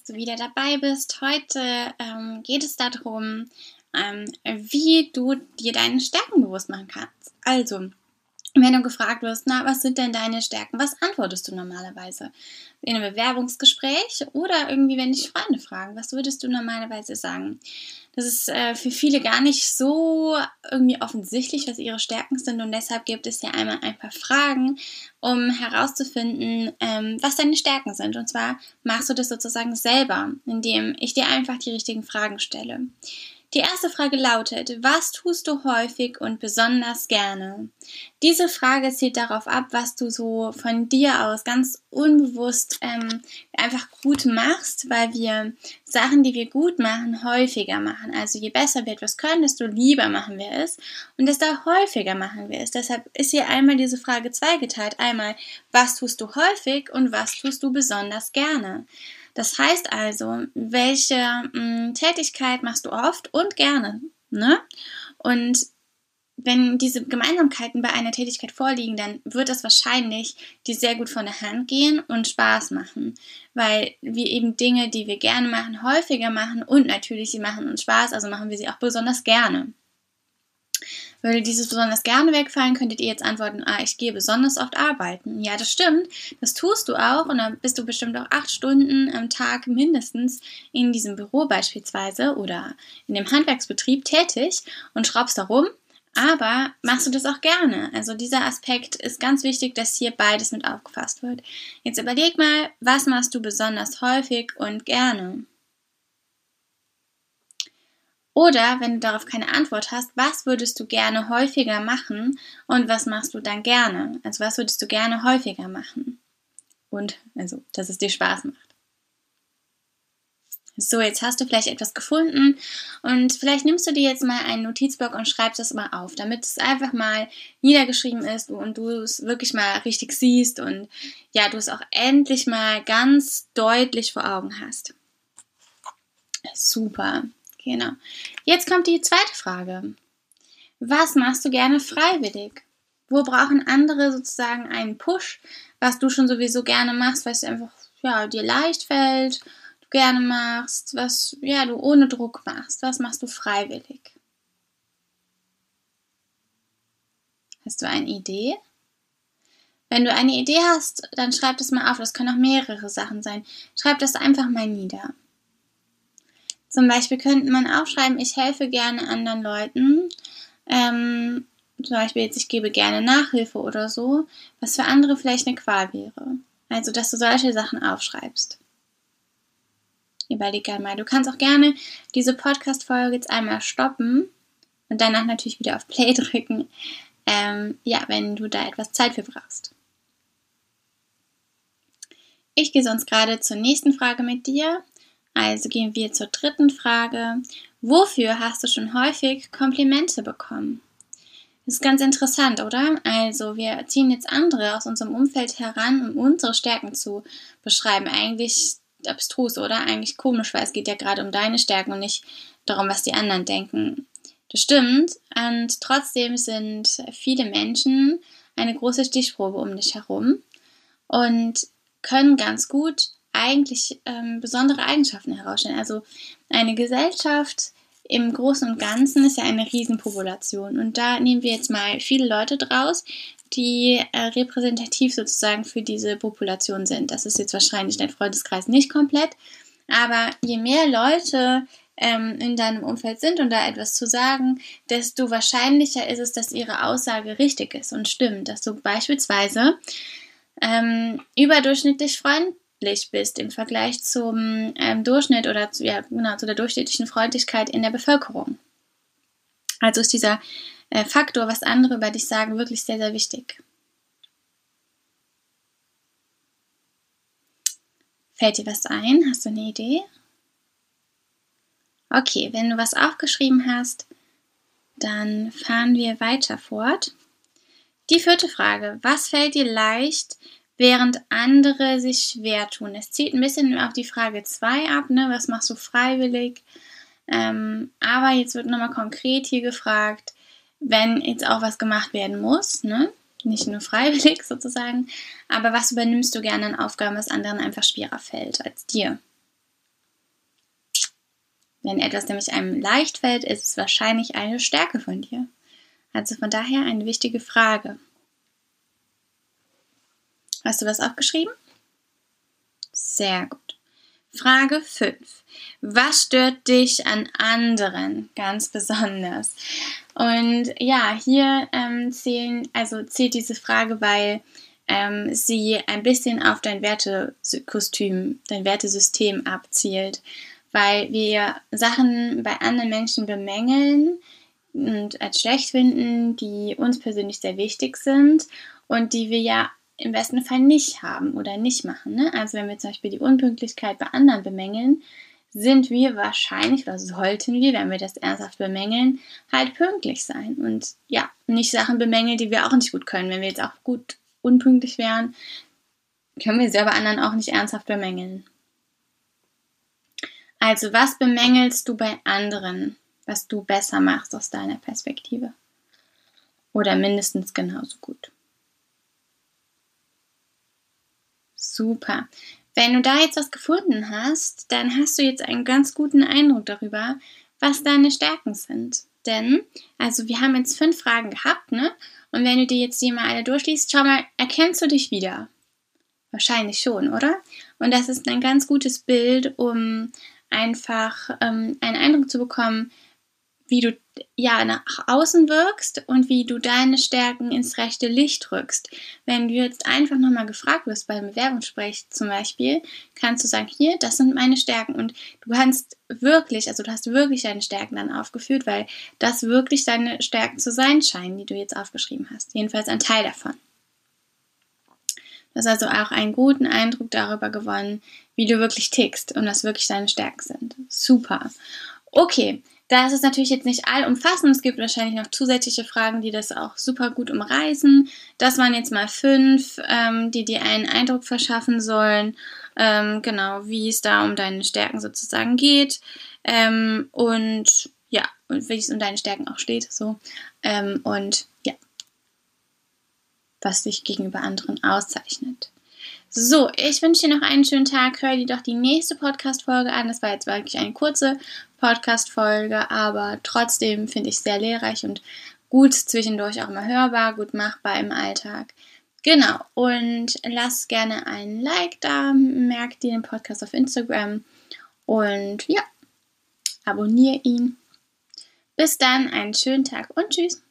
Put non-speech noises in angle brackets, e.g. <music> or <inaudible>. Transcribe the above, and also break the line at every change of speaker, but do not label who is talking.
Dass du wieder dabei bist. Heute ähm, geht es darum, ähm, wie du dir deine Stärken bewusst machen kannst. Also, wenn du gefragt wirst, na, was sind denn deine Stärken? Was antwortest du normalerweise? In einem Bewerbungsgespräch oder irgendwie, wenn dich Freunde fragen, was würdest du normalerweise sagen? Das ist äh, für viele gar nicht so irgendwie offensichtlich, was ihre Stärken sind und deshalb gibt es hier einmal ein paar Fragen, um herauszufinden, ähm, was deine Stärken sind. Und zwar machst du das sozusagen selber, indem ich dir einfach die richtigen Fragen stelle. Die erste Frage lautet, was tust du häufig und besonders gerne? Diese Frage zielt darauf ab, was du so von dir aus ganz unbewusst ähm, einfach gut machst, weil wir Sachen, die wir gut machen, häufiger machen. Also je besser wir etwas können, desto lieber machen wir es und desto häufiger machen wir es. Deshalb ist hier einmal diese Frage zweigeteilt. Einmal, was tust du häufig und was tust du besonders gerne? Das heißt also, welche mh, hm, Tätigkeit machst du oft und gerne? Ne? Und wenn diese Gemeinsamkeiten bei einer Tätigkeit vorliegen, dann wird es wahrscheinlich dir sehr gut von der Hand gehen und Spaß machen, weil wir eben Dinge, die wir gerne machen, häufiger machen und natürlich sie machen uns Spaß, also machen wir sie auch besonders gerne. Würde dieses besonders gerne wegfallen, könntet ihr jetzt antworten, ah, ich gehe besonders oft arbeiten. Ja, das stimmt, das tust du auch und dann bist du bestimmt auch acht Stunden am Tag mindestens in diesem Büro beispielsweise oder in dem Handwerksbetrieb tätig und schraubst da rum. Aber machst du das auch gerne? Also dieser Aspekt ist ganz wichtig, dass hier beides mit aufgefasst wird. Jetzt überleg mal, was machst du besonders häufig und gerne? Oder wenn du darauf keine Antwort hast, was würdest du gerne häufiger machen und was machst du dann gerne? Also was würdest du gerne häufiger machen? Und also, dass es dir Spaß macht. So, jetzt hast du vielleicht etwas gefunden und vielleicht nimmst du dir jetzt mal einen Notizblock und schreibst das mal auf, damit es einfach mal niedergeschrieben ist und du es wirklich mal richtig siehst und ja, du es auch endlich mal ganz deutlich vor Augen hast. Super. Genau. Jetzt kommt die zweite Frage. Was machst du gerne freiwillig? Wo brauchen andere sozusagen einen Push, was du schon sowieso gerne machst, was einfach ja, dir leicht fällt, du gerne machst, was ja, du ohne Druck machst? Was machst du freiwillig? Hast du eine Idee? Wenn du eine Idee hast, dann schreib das mal auf. Das können auch mehrere Sachen sein. Schreib das einfach mal nieder. Zum Beispiel könnte man aufschreiben, ich helfe gerne anderen Leuten. Ähm, zum Beispiel jetzt, ich gebe gerne Nachhilfe oder so, was für andere vielleicht eine Qual wäre. Also, dass du solche Sachen aufschreibst. Überleg einmal. Du kannst auch gerne diese Podcast-Folge jetzt einmal stoppen und danach natürlich wieder auf Play <laughs> drücken. Ähm, ja, wenn du da etwas Zeit für brauchst. Ich gehe sonst gerade zur nächsten Frage mit dir. Also gehen wir zur dritten Frage. Wofür hast du schon häufig Komplimente bekommen? Das ist ganz interessant, oder? Also wir ziehen jetzt andere aus unserem Umfeld heran, um unsere Stärken zu beschreiben. Eigentlich abstrus, oder? Eigentlich komisch, weil es geht ja gerade um deine Stärken und nicht darum, was die anderen denken. Das stimmt. Und trotzdem sind viele Menschen eine große Stichprobe um dich herum und können ganz gut eigentlich ähm, besondere Eigenschaften herausstellen. Also eine Gesellschaft im Großen und Ganzen ist ja eine Riesenpopulation. Und da nehmen wir jetzt mal viele Leute draus, die äh, repräsentativ sozusagen für diese Population sind. Das ist jetzt wahrscheinlich dein Freundeskreis nicht komplett. Aber je mehr Leute ähm, in deinem Umfeld sind und da etwas zu sagen, desto wahrscheinlicher ist es, dass ihre Aussage richtig ist und stimmt. Dass du beispielsweise ähm, überdurchschnittlich freund freundlich bist im Vergleich zum ähm, Durchschnitt oder zu, ja, genau, zu der durchschnittlichen Freundlichkeit in der Bevölkerung. Also ist dieser äh, Faktor, was andere über dich sagen, wirklich sehr, sehr wichtig. Fällt dir was ein? Hast du eine Idee? Okay, wenn du was aufgeschrieben hast, dann fahren wir weiter fort. Die vierte Frage. Was fällt dir leicht, während andere sich schwer tun. Es zieht ein bisschen auf die Frage 2 ab, ne? was machst du freiwillig? Ähm, aber jetzt wird nochmal konkret hier gefragt, wenn jetzt auch was gemacht werden muss, ne? nicht nur <laughs> freiwillig sozusagen, aber was übernimmst du gerne an Aufgaben, was anderen einfach schwerer fällt als dir? Wenn etwas nämlich einem leicht fällt, ist es wahrscheinlich eine Stärke von dir. Also von daher eine wichtige Frage. Hast du was aufgeschrieben? Sehr gut. Frage 5. Was stört dich an anderen ganz besonders? Und ja, hier ähm, zählen, also zählt diese Frage, weil ähm, sie ein bisschen auf dein Wertekostüm, dein Wertesystem abzielt, weil wir Sachen bei anderen Menschen bemängeln und als schlecht finden, die uns persönlich sehr wichtig sind und die wir ja im besten Fall nicht haben oder nicht machen. Ne? Also wenn wir zum Beispiel die Unpünktlichkeit bei anderen bemängeln, sind wir wahrscheinlich oder sollten wir, wenn wir das ernsthaft bemängeln, halt pünktlich sein und ja, nicht Sachen bemängeln, die wir auch nicht gut können. Wenn wir jetzt auch gut unpünktlich wären, können wir sie aber anderen auch nicht ernsthaft bemängeln. Also, was bemängelst du bei anderen, was du besser machst aus deiner Perspektive? Oder mindestens genauso gut. Super. Wenn du da jetzt was gefunden hast, dann hast du jetzt einen ganz guten Eindruck darüber, was deine Stärken sind. Denn, also wir haben jetzt fünf Fragen gehabt, ne? Und wenn du dir jetzt die mal alle durchliest, schau mal, erkennst du dich wieder? Wahrscheinlich schon, oder? Und das ist ein ganz gutes Bild, um einfach ähm, einen Eindruck zu bekommen, wie du ja nach außen wirkst und wie du deine Stärken ins rechte Licht rückst. Wenn du jetzt einfach nochmal gefragt wirst beim Bewerbungsgespräch zum Beispiel, kannst du sagen, hier, das sind meine Stärken und du kannst wirklich, also du hast wirklich deine Stärken dann aufgeführt, weil das wirklich deine Stärken zu sein scheinen, die du jetzt aufgeschrieben hast. Jedenfalls ein Teil davon. Du hast also auch einen guten Eindruck darüber gewonnen, wie du wirklich tickst und was wirklich deine Stärken sind. Super. Okay, das ist natürlich jetzt nicht allumfassend. Es gibt wahrscheinlich noch zusätzliche Fragen, die das auch super gut umreißen. Das waren jetzt mal fünf, ähm, die dir einen Eindruck verschaffen sollen, ähm, genau, wie es da um deine Stärken sozusagen geht. Ähm, und ja, und wie es um deine Stärken auch steht. So. Ähm, und ja, was dich gegenüber anderen auszeichnet. So, ich wünsche dir noch einen schönen Tag. Hör dir doch die nächste Podcast-Folge an. Das war jetzt wirklich eine kurze Podcast-Folge, aber trotzdem finde ich sehr lehrreich und gut zwischendurch auch mal hörbar, gut machbar im Alltag. Genau, und lass gerne ein Like da, merk dir den Podcast auf Instagram und ja, abonniere ihn. Bis dann, einen schönen Tag und tschüss.